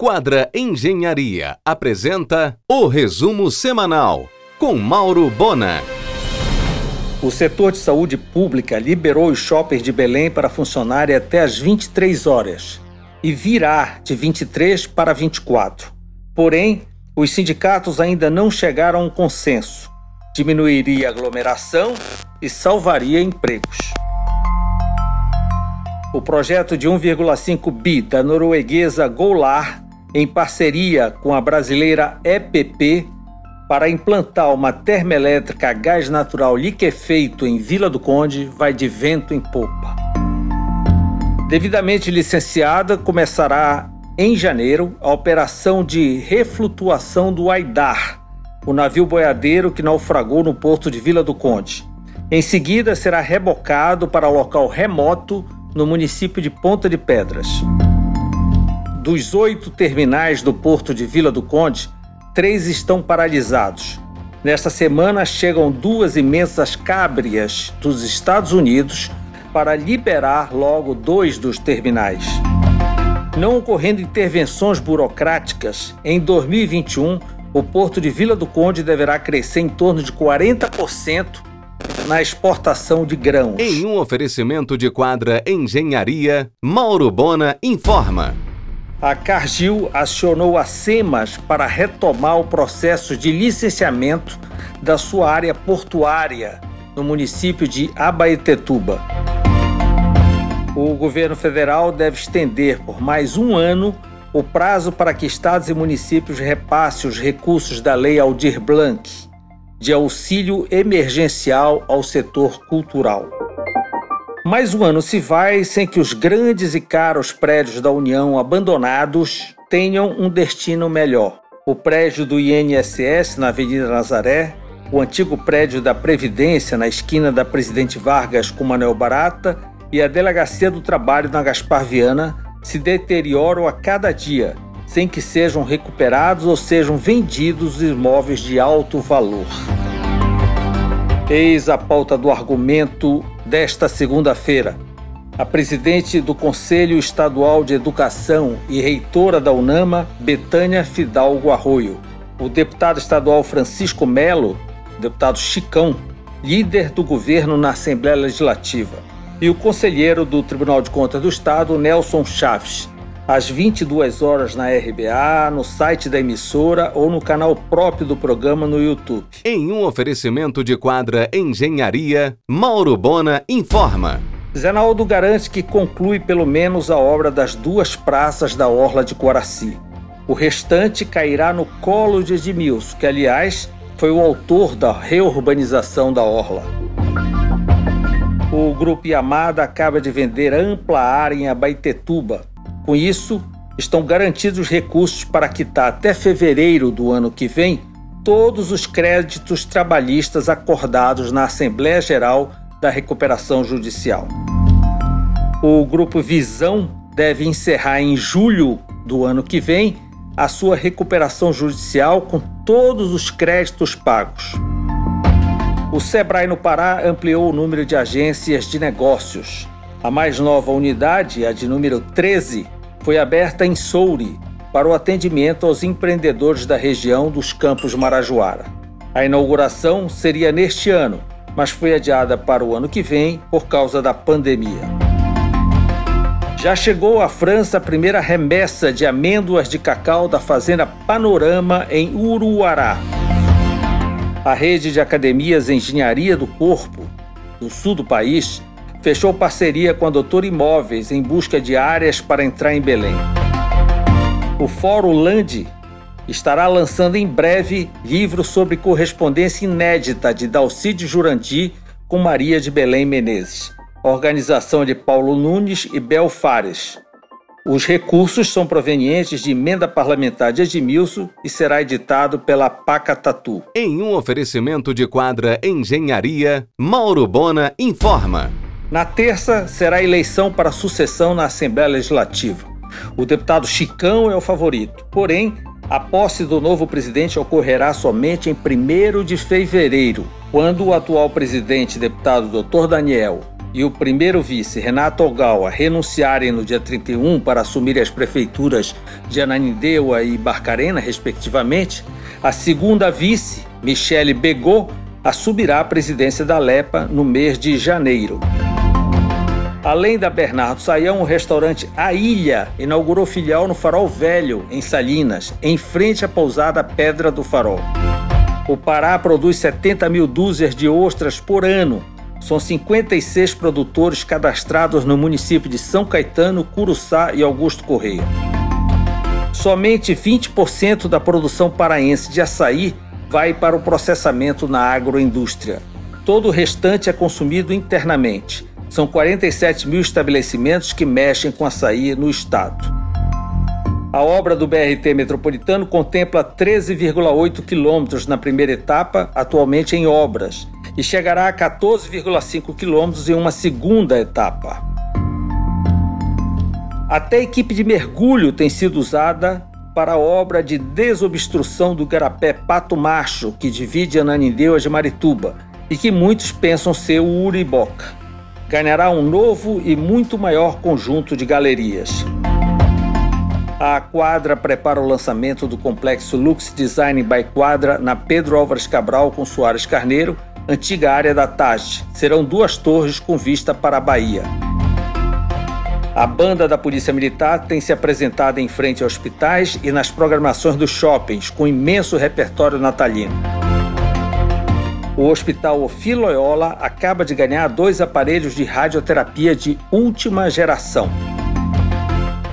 Quadra Engenharia apresenta o resumo semanal com Mauro Bona. O setor de saúde pública liberou os shoppers de Belém para funcionarem até às 23 horas e virá de 23 para 24. Porém, os sindicatos ainda não chegaram a um consenso. Diminuiria a aglomeração e salvaria empregos. O projeto de 1,5 bi da norueguesa Golar em parceria com a brasileira EPP, para implantar uma termoelétrica a gás natural liquefeito em Vila do Conde, vai de vento em popa. Devidamente licenciada, começará em janeiro a operação de reflutuação do Aidar, o navio boiadeiro que naufragou no porto de Vila do Conde. Em seguida, será rebocado para local remoto no município de Ponta de Pedras. Dos oito terminais do porto de Vila do Conde, três estão paralisados. Nesta semana chegam duas imensas cábrias dos Estados Unidos para liberar logo dois dos terminais. Não ocorrendo intervenções burocráticas, em 2021 o porto de Vila do Conde deverá crescer em torno de 40% na exportação de grãos. Em um oferecimento de quadra Engenharia, Mauro Bona informa a Cargill acionou a SEMAS para retomar o processo de licenciamento da sua área portuária no município de Abaetetuba. O governo federal deve estender por mais um ano o prazo para que estados e municípios repassem os recursos da Lei Aldir Blanc de auxílio emergencial ao setor cultural. Mais um ano se vai sem que os grandes e caros prédios da União abandonados tenham um destino melhor. O prédio do INSS na Avenida Nazaré, o antigo prédio da Previdência na esquina da Presidente Vargas com Manuel Barata e a Delegacia do Trabalho na Gaspar Viana se deterioram a cada dia, sem que sejam recuperados ou sejam vendidos imóveis de alto valor. Eis a pauta do argumento desta segunda-feira. A presidente do Conselho Estadual de Educação e reitora da UNAMA, Betânia Fidalgo Arroio. O deputado estadual Francisco Melo, deputado Chicão, líder do governo na Assembleia Legislativa. E o conselheiro do Tribunal de Contas do Estado, Nelson Chaves, às 22 horas na RBA, no site da emissora ou no canal próprio do programa no YouTube. Em um oferecimento de quadra Engenharia, Mauro Bona informa. Zenaldo garante que conclui pelo menos a obra das duas praças da Orla de Coraci. O restante cairá no colo de Edmilson, que, aliás, foi o autor da reurbanização da Orla. O Grupo Yamada acaba de vender ampla área em Abaitetuba, com isso, estão garantidos recursos para quitar até fevereiro do ano que vem todos os créditos trabalhistas acordados na Assembleia Geral da Recuperação Judicial. O Grupo Visão deve encerrar em julho do ano que vem a sua recuperação judicial com todos os créditos pagos. O Sebrae no Pará ampliou o número de agências de negócios. A mais nova unidade, a de número 13, foi aberta em Souri para o atendimento aos empreendedores da região dos Campos Marajoara. A inauguração seria neste ano, mas foi adiada para o ano que vem por causa da pandemia. Já chegou à França a primeira remessa de amêndoas de cacau da fazenda Panorama em Uruará. A rede de academias Engenharia do Corpo do sul do país fechou parceria com a Doutor Imóveis em busca de áreas para entrar em Belém. O Fórum Land estará lançando em breve livro sobre correspondência inédita de Dalcide Jurandi com Maria de Belém Menezes, organização de Paulo Nunes e Bel Fares. Os recursos são provenientes de emenda parlamentar de Edmilson e será editado pela Paca Tatu. Em um oferecimento de quadra Engenharia, Mauro Bona informa. Na terça, será eleição para sucessão na Assembleia Legislativa. O deputado Chicão é o favorito, porém, a posse do novo presidente ocorrerá somente em 1 de fevereiro, quando o atual presidente, deputado Dr. Daniel, e o primeiro vice, Renato Ogawa, renunciarem no dia 31 para assumirem as prefeituras de Ananindeua e Barcarena, respectivamente, a segunda vice, Michele Begô, assumirá a presidência da Lepa no mês de janeiro. Além da Bernardo Saião, o restaurante A Ilha inaugurou filial no Farol Velho, em Salinas, em frente à pousada Pedra do Farol. O Pará produz 70 mil dúzias de ostras por ano. São 56 produtores cadastrados no município de São Caetano, Curuçá e Augusto Correia. Somente 20% da produção paraense de açaí vai para o processamento na agroindústria. Todo o restante é consumido internamente. São 47 mil estabelecimentos que mexem com açaí no estado. A obra do BRT metropolitano contempla 13,8 quilômetros na primeira etapa, atualmente em obras, e chegará a 14,5 quilômetros em uma segunda etapa. Até a equipe de mergulho tem sido usada para a obra de desobstrução do Garapé Pato Macho, que divide Ananindeua de Marituba, e que muitos pensam ser o Uriboca. Ganhará um novo e muito maior conjunto de galerias. A Quadra prepara o lançamento do complexo Lux Design by Quadra na Pedro Álvares Cabral com Soares Carneiro, antiga área da TAG. Serão duas torres com vista para a Bahia. A banda da Polícia Militar tem se apresentado em frente a hospitais e nas programações dos shoppings, com imenso repertório natalino. O Hospital Ofiloiola acaba de ganhar dois aparelhos de radioterapia de última geração.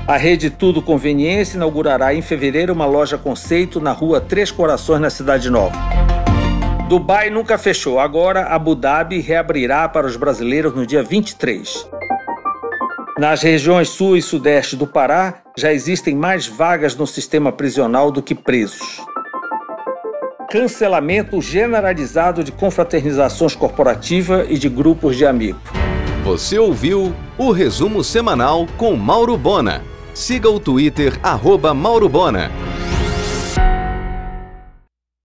A rede Tudo Conveniência inaugurará em fevereiro uma loja conceito na rua Três Corações, na Cidade Nova. Dubai nunca fechou, agora Abu Dhabi reabrirá para os brasileiros no dia 23. Nas regiões sul e sudeste do Pará, já existem mais vagas no sistema prisional do que presos. Cancelamento generalizado de confraternizações corporativas e de grupos de amigos. Você ouviu o resumo semanal com Mauro Bona. Siga o Twitter, arroba Mauro Bona.